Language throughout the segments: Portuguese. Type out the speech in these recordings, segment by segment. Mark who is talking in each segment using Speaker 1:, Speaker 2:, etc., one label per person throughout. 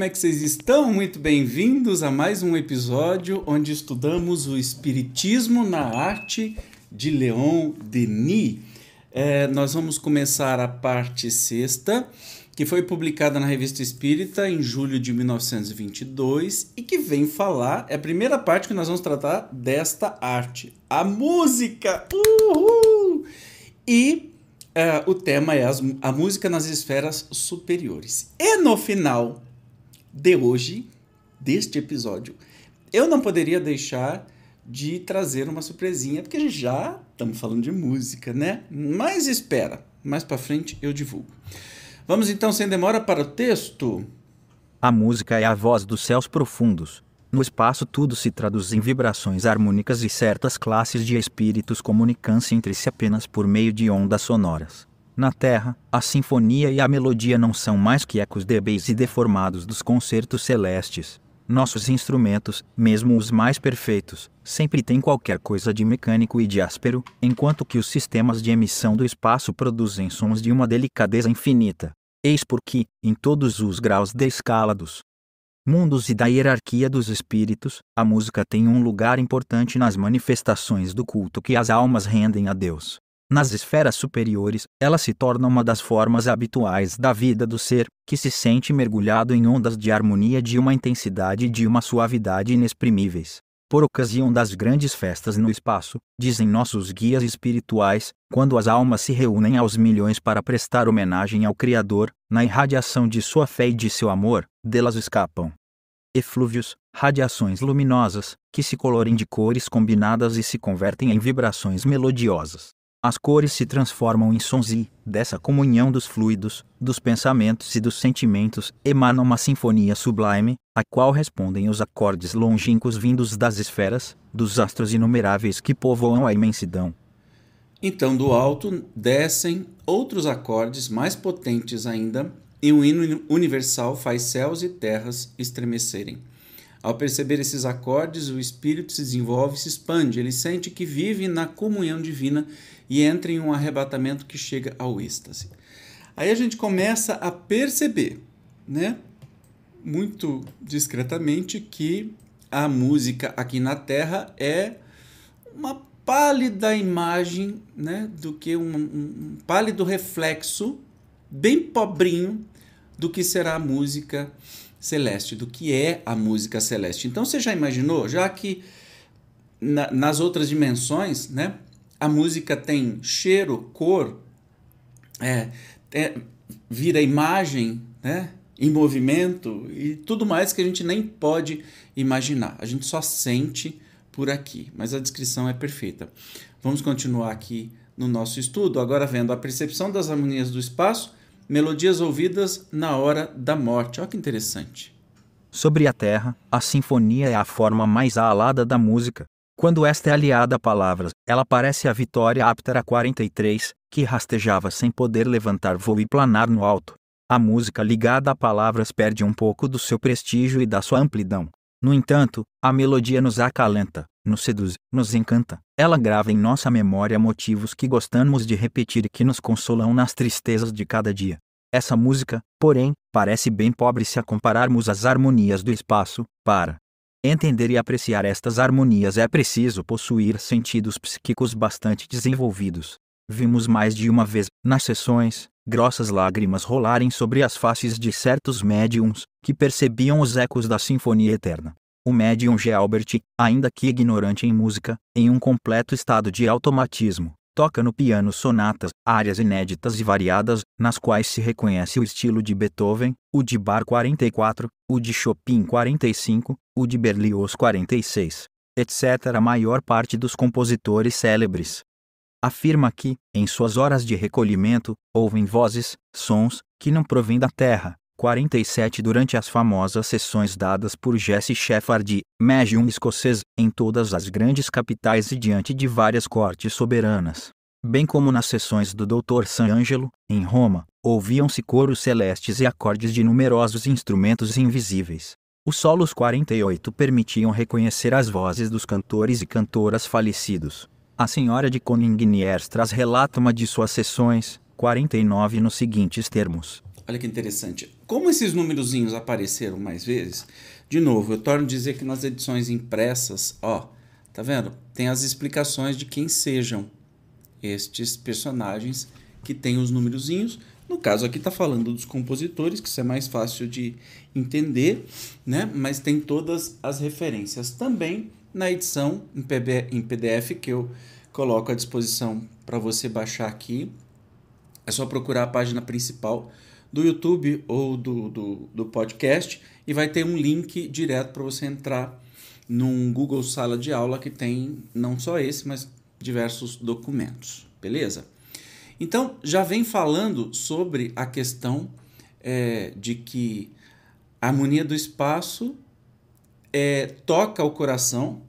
Speaker 1: como é que vocês estão? Muito bem-vindos a mais um episódio onde estudamos o Espiritismo na arte de Leon Denis. É, nós vamos começar a parte sexta, que foi publicada na Revista Espírita em julho de 1922 e que vem falar, é a primeira parte que nós vamos tratar desta arte, a música. Uhul! E Uh, o tema é as, a música nas esferas superiores. E no final de hoje, deste episódio, eu não poderia deixar de trazer uma surpresinha, porque já estamos falando de música, né? Mas espera, mais para frente eu divulgo. Vamos então, sem demora, para o texto.
Speaker 2: A música é a voz dos céus profundos, no espaço tudo se traduz em vibrações harmônicas e certas classes de espíritos comunicam-se entre si apenas por meio de ondas sonoras. Na Terra, a sinfonia e a melodia não são mais que ecos débeis e deformados dos concertos celestes. Nossos instrumentos, mesmo os mais perfeitos, sempre têm qualquer coisa de mecânico e de áspero, enquanto que os sistemas de emissão do espaço produzem sons de uma delicadeza infinita. Eis porque, em todos os graus de escala dos mundos e da hierarquia dos espíritos, a música tem um lugar importante nas manifestações do culto que as almas rendem a Deus. Nas esferas superiores, ela se torna uma das formas habituais da vida do ser, que se sente mergulhado em ondas de harmonia de uma intensidade e de uma suavidade inexprimíveis. Por ocasião das grandes festas no espaço, dizem nossos guias espirituais, quando as almas se reúnem aos milhões para prestar homenagem ao Criador, na irradiação de sua fé e de seu amor, delas escapam eflúvios, radiações luminosas, que se colorem de cores combinadas e se convertem em vibrações melodiosas. As cores se transformam em sons e, dessa comunhão dos fluidos, dos pensamentos e dos sentimentos, emana uma sinfonia sublime, a qual respondem os acordes longínquos vindos das esferas, dos astros inumeráveis que povoam a imensidão.
Speaker 1: Então, do alto descem outros acordes mais potentes ainda, e um hino universal faz céus e terras estremecerem. Ao perceber esses acordes, o espírito se desenvolve se expande. Ele sente que vive na comunhão divina e entra em um arrebatamento que chega ao êxtase. Aí a gente começa a perceber, né, muito discretamente, que a música aqui na Terra é uma pálida imagem, né, do que um, um pálido reflexo, bem pobrinho, do que será a música celeste, do que é a música celeste. Então você já imaginou, já que na, nas outras dimensões, né, a música tem cheiro, cor, é, é, vira imagem, né, em movimento e tudo mais que a gente nem pode imaginar. A gente só sente por aqui, mas a descrição é perfeita. Vamos continuar aqui no nosso estudo, agora vendo a percepção das harmonias do espaço melodias ouvidas na hora da morte. Olha que interessante.
Speaker 2: Sobre a terra, a sinfonia é a forma mais alada da música. Quando esta é aliada a palavras, ela parece a vitória Aptera 43, que rastejava sem poder levantar voo e planar no alto. A música ligada a palavras perde um pouco do seu prestígio e da sua amplidão. No entanto, a melodia nos acalenta, nos seduz, nos encanta. Ela grava em nossa memória motivos que gostamos de repetir e que nos consolam nas tristezas de cada dia. Essa música, porém, parece bem pobre se a compararmos às harmonias do espaço. Para entender e apreciar estas harmonias é preciso possuir sentidos psíquicos bastante desenvolvidos. Vimos mais de uma vez, nas sessões, grossas lágrimas rolarem sobre as faces de certos médiums, que percebiam os ecos da Sinfonia Eterna. O médium Gelbert, ainda que ignorante em música, em um completo estado de automatismo, toca no piano sonatas, áreas inéditas e variadas, nas quais se reconhece o estilo de Beethoven, o de Bar 44, o de Chopin 45, o de Berlioz 46, etc. A maior parte dos compositores célebres. Afirma que, em suas horas de recolhimento, ouvem vozes, sons, que não provêm da terra, 47 durante as famosas sessões dadas por Jesse Shepard, médium escocês, em todas as grandes capitais e diante de várias cortes soberanas. Bem como nas sessões do Dr. San Angelo, em Roma, ouviam-se coros celestes e acordes de numerosos instrumentos invisíveis. Os solos 48 permitiam reconhecer as vozes dos cantores e cantoras falecidos. A senhora de Koningniers traz relata uma de suas sessões, 49 nos seguintes termos.
Speaker 1: Olha que interessante. Como esses númerozinhos apareceram mais vezes, de novo, eu torno a dizer que nas edições impressas, ó, tá vendo? Tem as explicações de quem sejam estes personagens que têm os númerozinhos. No caso aqui está falando dos compositores, que isso é mais fácil de entender, né? Mas tem todas as referências também na edição em PDF que eu coloco à disposição para você baixar aqui. É só procurar a página principal do YouTube ou do, do, do podcast e vai ter um link direto para você entrar num Google Sala de Aula que tem não só esse, mas diversos documentos, beleza? Então, já vem falando sobre a questão é, de que a harmonia do espaço é, toca o coração.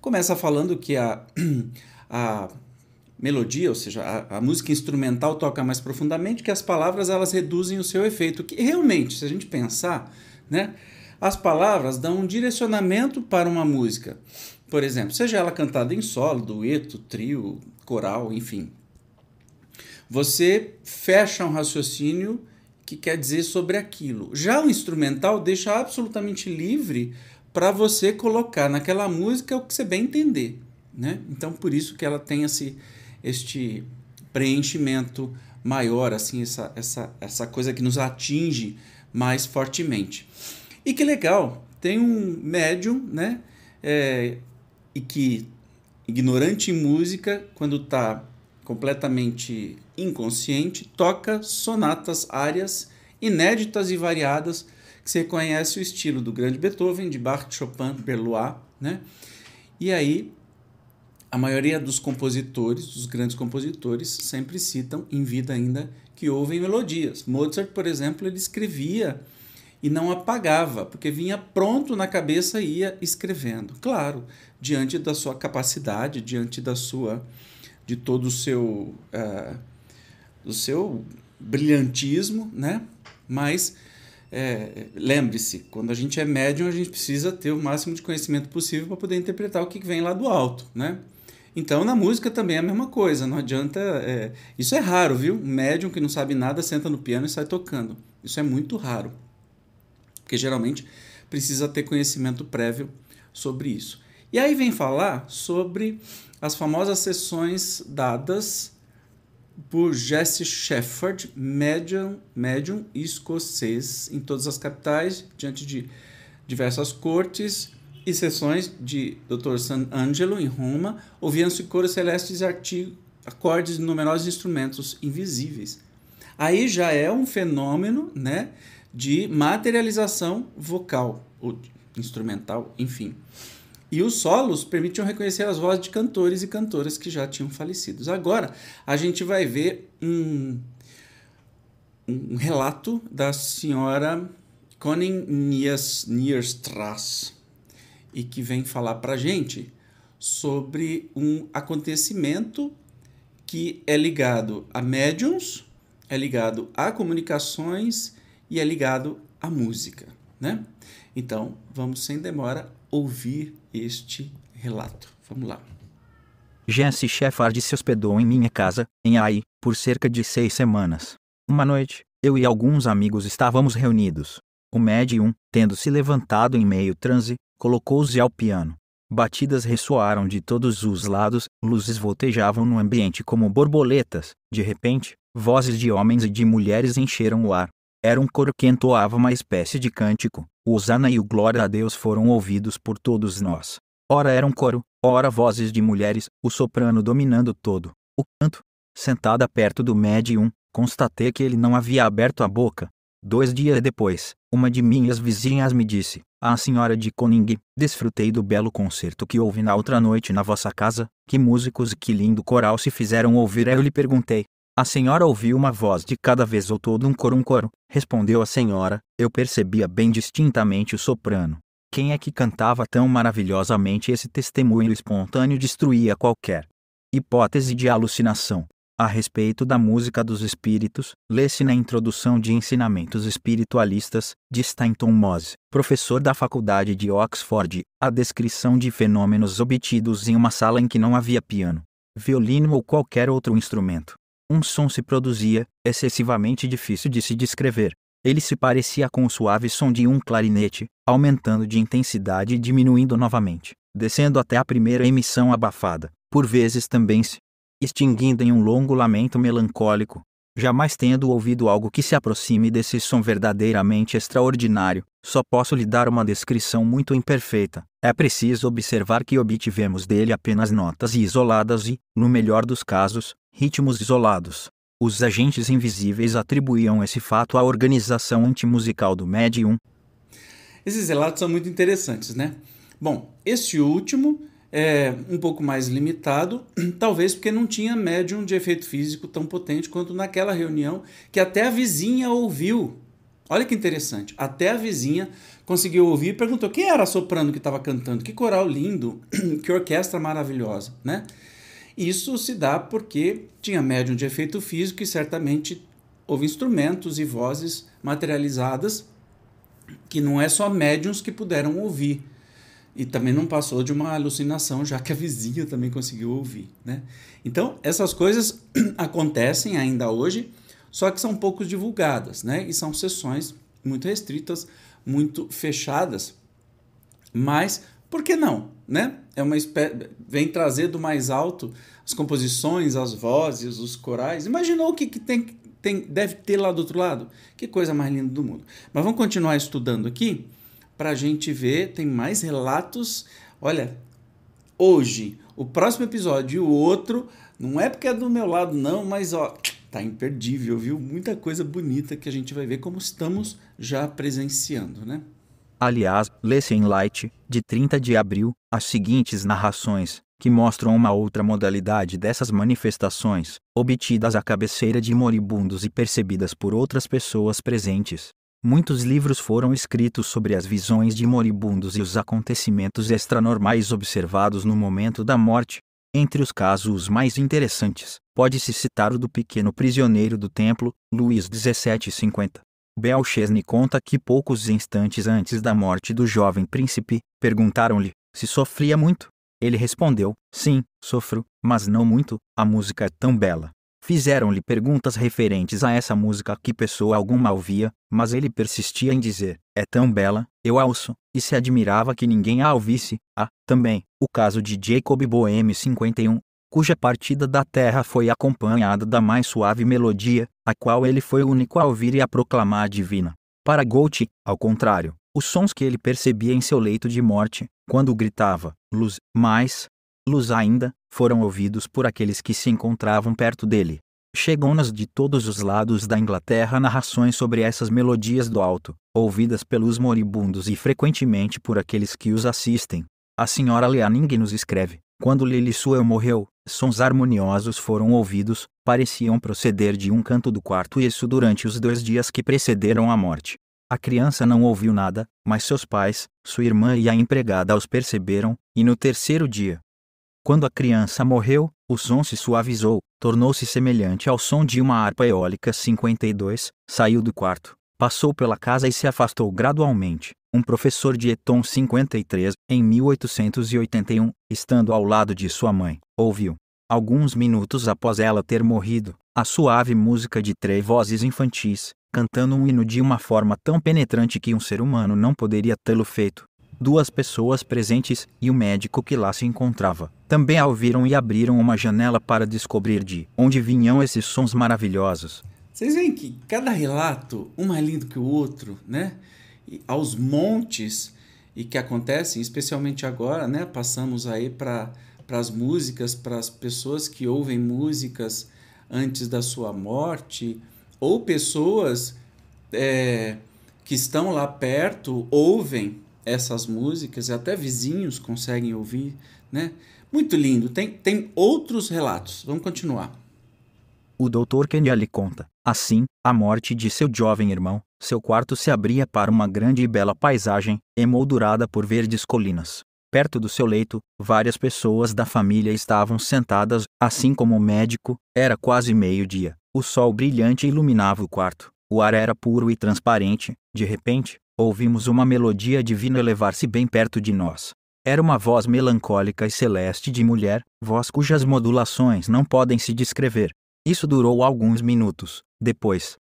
Speaker 1: Começa falando que a, a melodia, ou seja, a, a, música instrumental toca mais profundamente, que as palavras elas reduzem o seu efeito. Que realmente, se a gente pensar, né, as palavras dão um direcionamento para uma música. Por exemplo, seja ela cantada em solo, dueto, trio, coral, enfim. Você fecha um raciocínio que quer dizer sobre aquilo. Já o instrumental deixa absolutamente livre para você colocar naquela música o que você bem entender. Né? Então, por isso que ela tem esse, este preenchimento maior, assim, essa, essa, essa coisa que nos atinge mais fortemente. E que legal, tem um médium, né? É, e que, ignorante em música, quando está completamente inconsciente, toca sonatas áreas inéditas e variadas, que você conhece o estilo do grande Beethoven, de Bach, Chopin, Berlois, né? E aí a maioria dos compositores, dos grandes compositores, sempre citam em vida ainda que ouvem melodias. Mozart, por exemplo, ele escrevia e não apagava, porque vinha pronto na cabeça e ia escrevendo. Claro, diante da sua capacidade, diante da sua de todo o seu uh, do seu brilhantismo, né? Mas é, lembre-se, quando a gente é médium, a gente precisa ter o máximo de conhecimento possível para poder interpretar o que vem lá do alto, né? Então, na música também é a mesma coisa, não adianta. É... Isso é raro, viu? Um médium que não sabe nada senta no piano e sai tocando. Isso é muito raro. Porque geralmente precisa ter conhecimento prévio sobre isso. E aí vem falar sobre as famosas sessões dadas por Jesse Shepherd, médium, médium escocês, em todas as capitais, diante de diversas cortes e sessões de Dr. San Angelo, em Roma, ouviam-se coros celestes e acordes de numerosos instrumentos invisíveis. Aí já é um fenômeno né, de materialização vocal, ou instrumental, enfim. E os solos permitiam reconhecer as vozes de cantores e cantoras que já tinham falecido. Agora, a gente vai ver um, um relato da senhora Conning Nierstrass e que vem falar para a gente sobre um acontecimento que é ligado a médiums, é ligado a comunicações e é ligado à música, né? Então, vamos sem demora ouvir este relato. Vamos lá.
Speaker 2: Jesse Shepard se hospedou em minha casa, em Ai, por cerca de seis semanas. Uma noite, eu e alguns amigos estávamos reunidos. O médium, tendo se levantado em meio transe, colocou-se ao piano. Batidas ressoaram de todos os lados, luzes voltejavam no ambiente como borboletas. De repente, vozes de homens e de mulheres encheram o ar. Era um coro que entoava uma espécie de cântico. O Osana e o Glória a Deus foram ouvidos por todos nós. Ora era um coro, ora vozes de mulheres, o soprano dominando todo. O canto. Sentada perto do médium, constatei que ele não havia aberto a boca. Dois dias depois, uma de minhas vizinhas me disse: A senhora de Koning, desfrutei do belo concerto que houve na outra noite na vossa casa. Que músicos e que lindo coral se fizeram ouvir. Eu lhe perguntei: A senhora ouviu uma voz de cada vez ou todo um coro? Um coro, respondeu a senhora. Eu percebia bem distintamente o soprano. Quem é que cantava tão maravilhosamente esse testemunho espontâneo destruía qualquer hipótese de alucinação. A respeito da música dos espíritos, lê-se na introdução de Ensinamentos Espiritualistas, de Stanton Moss, professor da Faculdade de Oxford, a descrição de fenômenos obtidos em uma sala em que não havia piano, violino ou qualquer outro instrumento. Um som se produzia, excessivamente difícil de se descrever. Ele se parecia com o suave som de um clarinete, aumentando de intensidade e diminuindo novamente, descendo até a primeira emissão abafada, por vezes também se extinguindo em um longo lamento melancólico. Jamais tendo ouvido algo que se aproxime desse som verdadeiramente extraordinário, só posso lhe dar uma descrição muito imperfeita. É preciso observar que obtivemos dele apenas notas isoladas e, no melhor dos casos, ritmos isolados. Os agentes invisíveis atribuíam esse fato à organização antimusical do médium.
Speaker 1: Esses relatos são muito interessantes, né? Bom, este último é um pouco mais limitado, talvez porque não tinha médium de efeito físico tão potente quanto naquela reunião que até a vizinha ouviu. Olha que interessante, até a vizinha conseguiu ouvir e perguntou quem era a soprano que estava cantando, que coral lindo, que orquestra maravilhosa, né? Isso se dá porque tinha médium de efeito físico e certamente houve instrumentos e vozes materializadas que não é só médiums que puderam ouvir. E também não passou de uma alucinação, já que a vizinha também conseguiu ouvir. Né? Então, essas coisas acontecem ainda hoje, só que são pouco divulgadas, né? E são sessões muito restritas, muito fechadas. Mas por que não? Né? É uma espé... vem trazer do mais alto as composições, as vozes, os corais. Imaginou o que, que tem, tem, deve ter lá do outro lado? Que coisa mais linda do mundo. Mas vamos continuar estudando aqui para a gente ver. Tem mais relatos. Olha, hoje, o próximo episódio e o outro, não é porque é do meu lado, não, mas ó, tá imperdível, viu? Muita coisa bonita que a gente vai ver como estamos já presenciando, né?
Speaker 2: Aliás, lê-se em Light, de 30 de abril, as seguintes narrações, que mostram uma outra modalidade dessas manifestações, obtidas à cabeceira de moribundos e percebidas por outras pessoas presentes. Muitos livros foram escritos sobre as visões de moribundos e os acontecimentos extranormais observados no momento da morte. Entre os casos mais interessantes, pode-se citar o do pequeno prisioneiro do templo, Luís 1750. Belchesne conta que poucos instantes antes da morte do jovem príncipe, perguntaram-lhe se sofria muito. Ele respondeu: Sim, sofro, mas não muito, a música é tão bela. Fizeram-lhe perguntas referentes a essa música que pessoa alguma ouvia, mas ele persistia em dizer: É tão bela, eu a ouço, e se admirava que ninguém a ouvisse. Há, também, o caso de Jacob Boehme 51, cuja partida da terra foi acompanhada da mais suave melodia, a qual ele foi o único a ouvir e a proclamar divina. Para Goethe, ao contrário, os sons que ele percebia em seu leito de morte, quando gritava, luz, mais, luz ainda, foram ouvidos por aqueles que se encontravam perto dele. Chegam-nas de todos os lados da Inglaterra narrações sobre essas melodias do alto, ouvidas pelos moribundos e frequentemente por aqueles que os assistem. A senhora Leaning nos escreve: quando Lily Suel morreu, sons harmoniosos foram ouvidos, pareciam proceder de um canto do quarto, isso durante os dois dias que precederam a morte. A criança não ouviu nada, mas seus pais, sua irmã e a empregada os perceberam, e no terceiro dia, quando a criança morreu, o som se suavizou, tornou-se semelhante ao som de uma harpa eólica 52, saiu do quarto, passou pela casa e se afastou gradualmente. Um professor de Eton 53, em 1881, estando ao lado de sua mãe, ouviu, alguns minutos após ela ter morrido, a suave música de três vozes infantis, cantando um hino de uma forma tão penetrante que um ser humano não poderia tê-lo feito duas pessoas presentes e o médico que lá se encontrava. Também a ouviram e abriram uma janela para descobrir de onde vinham esses sons maravilhosos.
Speaker 1: Vocês veem que cada relato, um mais lindo que o outro, né? E aos montes e que acontecem, especialmente agora, né? Passamos aí para as músicas, para as pessoas que ouvem músicas antes da sua morte, ou pessoas é, que estão lá perto ouvem essas músicas, e até vizinhos conseguem ouvir, né? Muito lindo. Tem, tem outros relatos. Vamos continuar.
Speaker 2: O Dr. Kenya conta. Assim, a morte de seu jovem irmão, seu quarto se abria para uma grande e bela paisagem, emoldurada por verdes colinas. Perto do seu leito, várias pessoas da família estavam sentadas, assim como o médico. Era quase meio-dia. O sol brilhante iluminava o quarto. O ar era puro e transparente. De repente, ouvimos uma melodia divina elevar-se bem perto de nós. Era uma voz melancólica e celeste de mulher, voz cujas modulações não podem se descrever. Isso durou alguns minutos. Depois,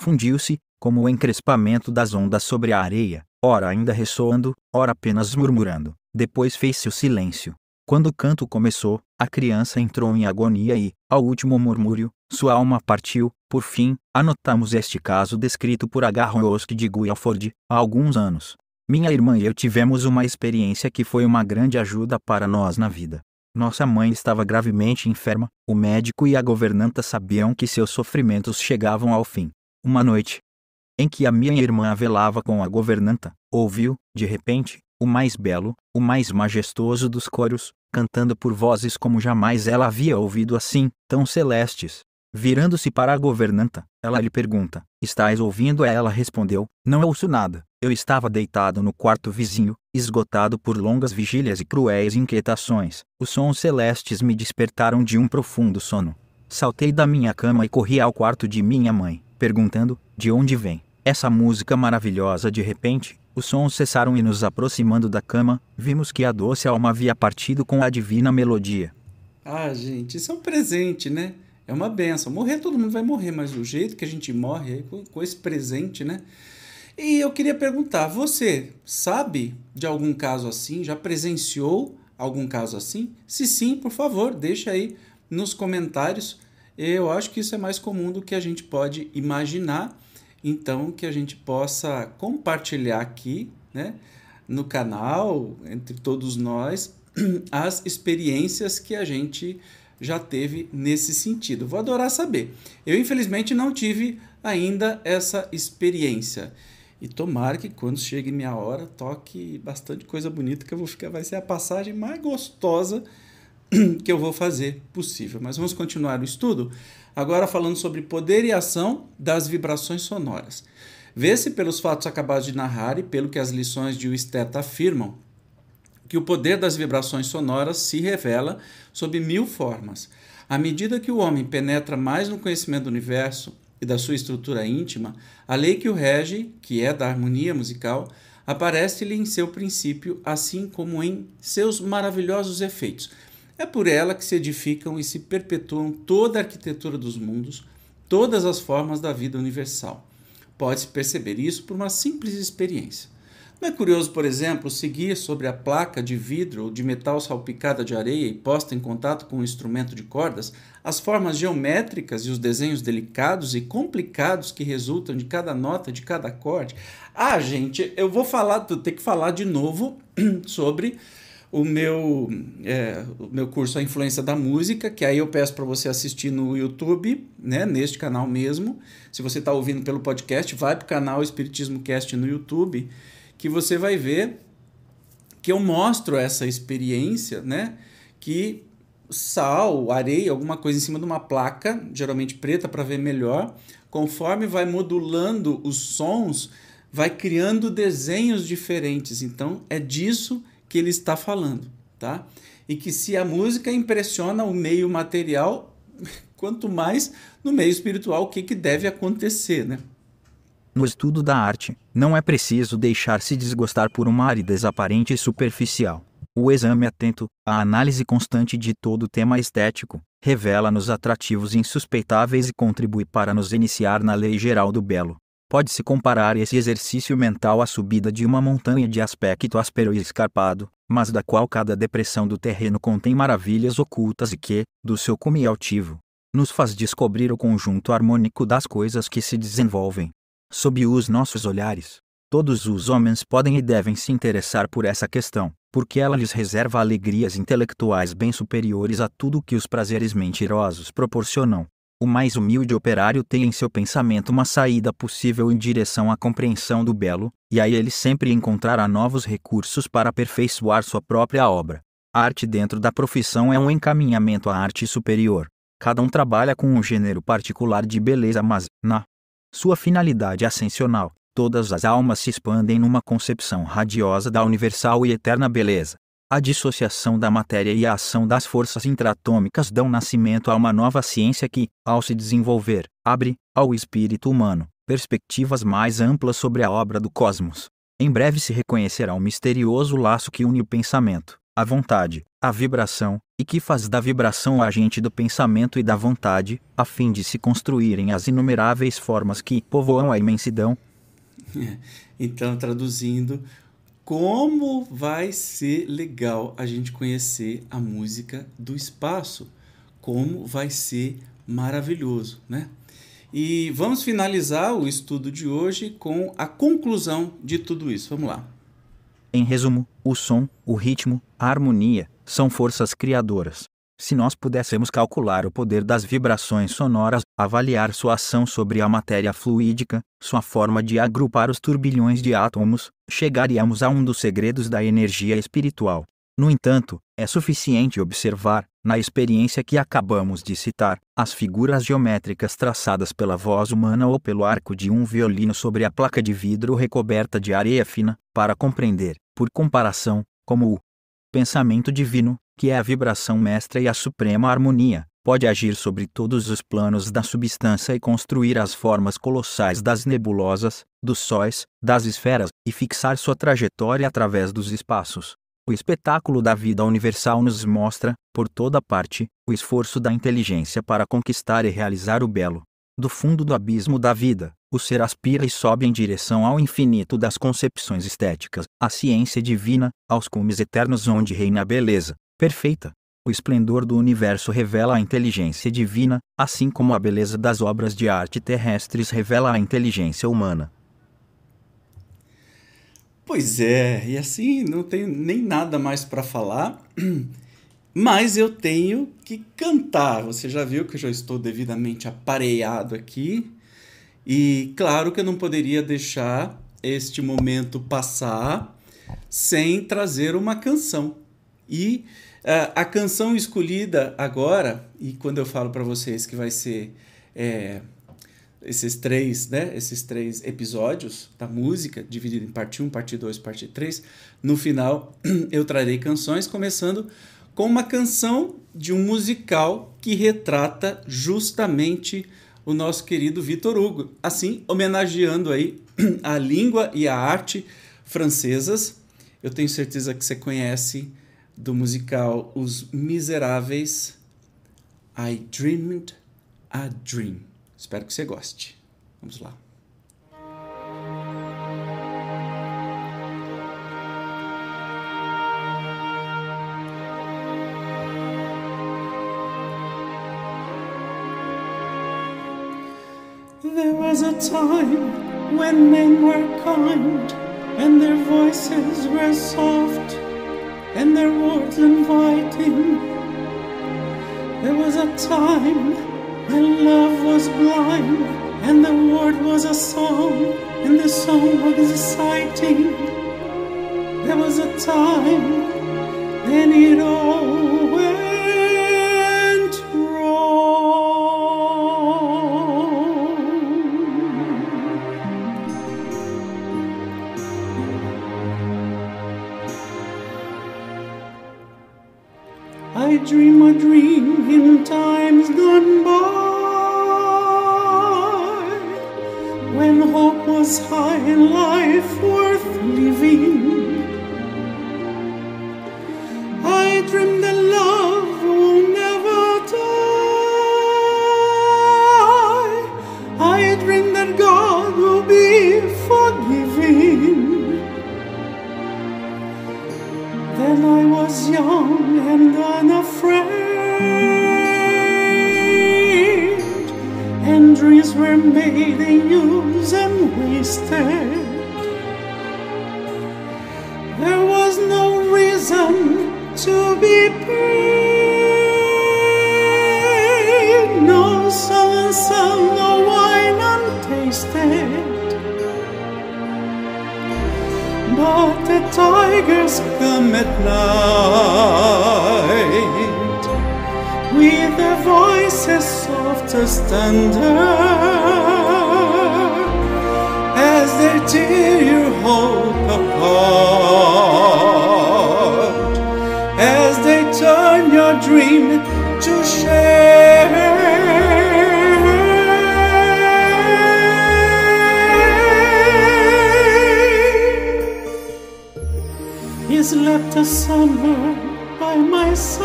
Speaker 2: fundiu-se, como o encrespamento das ondas sobre a areia, ora ainda ressoando, ora apenas murmurando. Depois fez-se o silêncio. Quando o canto começou, a criança entrou em agonia e, ao último murmúrio, sua alma partiu. Por fim, anotamos este caso descrito por H. Rosk de Guilford, há alguns anos. Minha irmã e eu tivemos uma experiência que foi uma grande ajuda para nós na vida. Nossa mãe estava gravemente enferma, o médico e a governanta sabiam que seus sofrimentos chegavam ao fim. Uma noite, em que a minha irmã velava com a governanta, ouviu, de repente, o mais belo, o mais majestoso dos coros, cantando por vozes como jamais ela havia ouvido assim, tão celestes. Virando-se para a governanta, ela lhe pergunta: Estás ouvindo? Ela respondeu: Não ouço nada. Eu estava deitado no quarto vizinho, esgotado por longas vigílias e cruéis inquietações. Os sons celestes me despertaram de um profundo sono. Saltei da minha cama e corri ao quarto de minha mãe, perguntando: De onde vem essa música maravilhosa? De repente, os sons cessaram e nos aproximando da cama, vimos que a doce alma havia partido com a divina melodia.
Speaker 1: Ah, gente, isso é um presente, né? É uma benção. Morrer todo mundo vai morrer, mas o jeito que a gente morre com esse presente, né? E eu queria perguntar, você sabe de algum caso assim? Já presenciou algum caso assim? Se sim, por favor, deixa aí nos comentários. Eu acho que isso é mais comum do que a gente pode imaginar então que a gente possa compartilhar aqui, né, no canal, entre todos nós, as experiências que a gente já teve nesse sentido. Vou adorar saber. Eu, infelizmente, não tive ainda essa experiência. E tomara que quando chegue minha hora, toque bastante coisa bonita, que eu vou ficar, vai ser a passagem mais gostosa que eu vou fazer possível. Mas vamos continuar o estudo. Agora falando sobre poder e ação das vibrações sonoras. Vê-se pelos fatos acabados de narrar e pelo que as lições de Wistet afirmam, que o poder das vibrações sonoras se revela sob mil formas. À medida que o homem penetra mais no conhecimento do universo e da sua estrutura íntima, a lei que o rege, que é da harmonia musical, aparece-lhe em seu princípio, assim como em seus maravilhosos efeitos é por ela que se edificam e se perpetuam toda a arquitetura dos mundos, todas as formas da vida universal. Pode-se perceber isso por uma simples experiência. Não é curioso, por exemplo, seguir sobre a placa de vidro ou de metal salpicada de areia e posta em contato com um instrumento de cordas as formas geométricas e os desenhos delicados e complicados que resultam de cada nota, de cada acorde? Ah, gente, eu vou falar, ter que falar de novo sobre o meu, é, o meu curso A Influência da Música, que aí eu peço para você assistir no YouTube, né, neste canal mesmo. Se você está ouvindo pelo podcast, vai para o canal Espiritismo Cast no YouTube, que você vai ver que eu mostro essa experiência, né, que sal, areia, alguma coisa em cima de uma placa, geralmente preta para ver melhor, conforme vai modulando os sons, vai criando desenhos diferentes. Então é disso que ele está falando, tá? E que se a música impressiona o meio material, quanto mais no meio espiritual, o que, que deve acontecer, né?
Speaker 2: No estudo da arte, não é preciso deixar-se desgostar por uma aridez aparente e superficial. O exame atento, a análise constante de todo o tema estético, revela-nos atrativos insuspeitáveis e contribui para nos iniciar na lei geral do belo. Pode-se comparar esse exercício mental à subida de uma montanha de aspecto áspero e escarpado, mas da qual cada depressão do terreno contém maravilhas ocultas e que, do seu cume altivo, nos faz descobrir o conjunto harmônico das coisas que se desenvolvem. Sob os nossos olhares, todos os homens podem e devem se interessar por essa questão, porque ela lhes reserva alegrias intelectuais bem superiores a tudo que os prazeres mentirosos proporcionam o mais humilde operário tem em seu pensamento uma saída possível em direção à compreensão do belo, e aí ele sempre encontrará novos recursos para aperfeiçoar sua própria obra. A arte dentro da profissão é um encaminhamento à arte superior. Cada um trabalha com um gênero particular de beleza, mas, na sua finalidade ascensional, todas as almas se expandem numa concepção radiosa da universal e eterna beleza. A dissociação da matéria e a ação das forças intratômicas dão nascimento a uma nova ciência que, ao se desenvolver, abre, ao espírito humano, perspectivas mais amplas sobre a obra do cosmos. Em breve se reconhecerá o misterioso laço que une o pensamento, a vontade, a vibração, e que faz da vibração o agente do pensamento e da vontade, a fim de se construírem as inumeráveis formas que povoam a imensidão.
Speaker 1: Então, traduzindo, como vai ser legal a gente conhecer a música do espaço? Como vai ser maravilhoso, né? E vamos finalizar o estudo de hoje com a conclusão de tudo isso. Vamos lá.
Speaker 2: Em resumo, o som, o ritmo, a harmonia são forças criadoras. Se nós pudéssemos calcular o poder das vibrações sonoras, avaliar sua ação sobre a matéria fluídica, sua forma de agrupar os turbilhões de átomos, chegaríamos a um dos segredos da energia espiritual. No entanto, é suficiente observar, na experiência que acabamos de citar, as figuras geométricas traçadas pela voz humana ou pelo arco de um violino sobre a placa de vidro recoberta de areia fina, para compreender, por comparação, como o pensamento divino, que é a vibração mestra e a suprema harmonia, pode agir sobre todos os planos da substância e construir as formas colossais das nebulosas, dos sóis, das esferas, e fixar sua trajetória através dos espaços. O espetáculo da vida universal nos mostra, por toda parte, o esforço da inteligência para conquistar e realizar o belo. Do fundo do abismo da vida, o ser aspira e sobe em direção ao infinito das concepções estéticas, à ciência divina, aos cumes eternos onde reina a beleza, perfeita. O esplendor do universo revela a inteligência divina, assim como a beleza das obras de arte terrestres revela a inteligência humana.
Speaker 1: Pois é, e assim não tenho nem nada mais para falar, mas eu tenho que cantar. Você já viu que eu já estou devidamente aparelhado aqui, e claro que eu não poderia deixar este momento passar sem trazer uma canção. E Uh, a canção escolhida agora, e quando eu falo para vocês que vai ser é, esses três, né, esses três episódios da música, dividido em parte 1, parte 2, parte 3, no final eu trarei canções, começando com uma canção de um musical que retrata justamente o nosso querido Vitor Hugo, assim homenageando aí a língua e a arte francesas. Eu tenho certeza que você conhece do musical Os Miseráveis, I Dreamed a Dream. Espero que você goste. Vamos lá. There was a time when men were kind and their voices were soft and their words inviting. There was a time when love was blind and the word was a song and the song was exciting. There was a time, when it all was high life worth living. Tigers come at night with their voices soft as thunder as they tear your hope apart, as they turn your dream to shame. Left a summer by my side.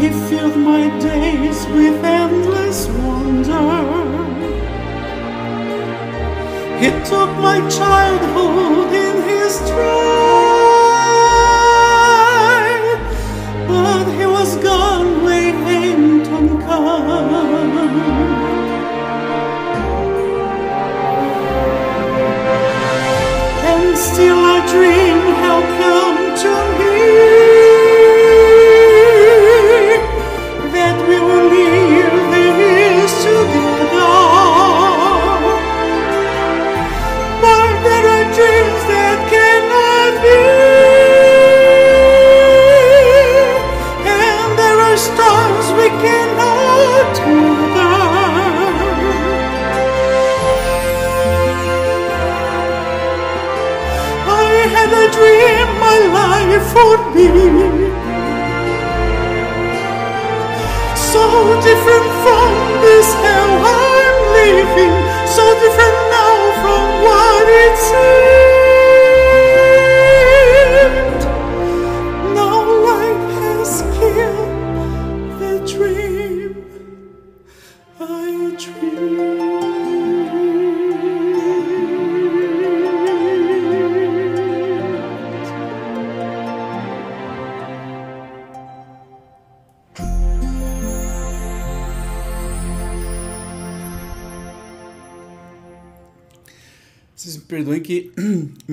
Speaker 1: He filled my days with endless wonder. He took my childhood in his stride,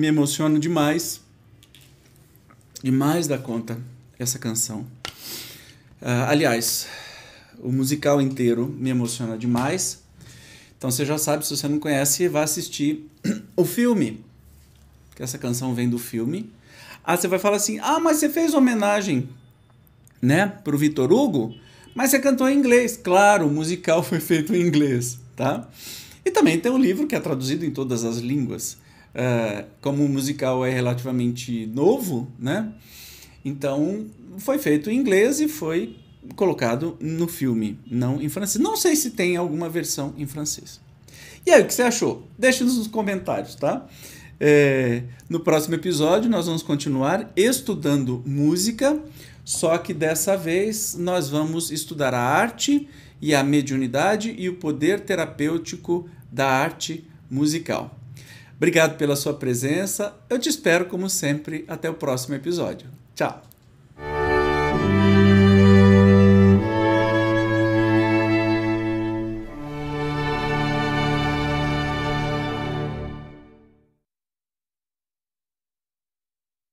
Speaker 1: me emociono demais, demais da conta, essa canção. Ah, aliás, o musical inteiro me emociona demais. Então você já sabe, se você não conhece, vá assistir o filme. Que essa canção vem do filme. Ah, você vai falar assim: ah, mas você fez homenagem né, pro Vitor Hugo, mas você cantou em inglês. Claro, o musical foi feito em inglês, tá? E também tem um livro que é traduzido em todas as línguas. Uh, como o musical é relativamente novo, né? Então foi feito em inglês e foi colocado no filme, não em francês. Não sei se tem alguma versão em francês. E aí, o que você achou? Deixe nos comentários, tá? É, no próximo episódio, nós vamos continuar estudando música, só que dessa vez nós vamos estudar a arte e a mediunidade e o poder terapêutico da arte musical. Obrigado pela sua presença. Eu te espero, como sempre, até o próximo episódio. Tchau!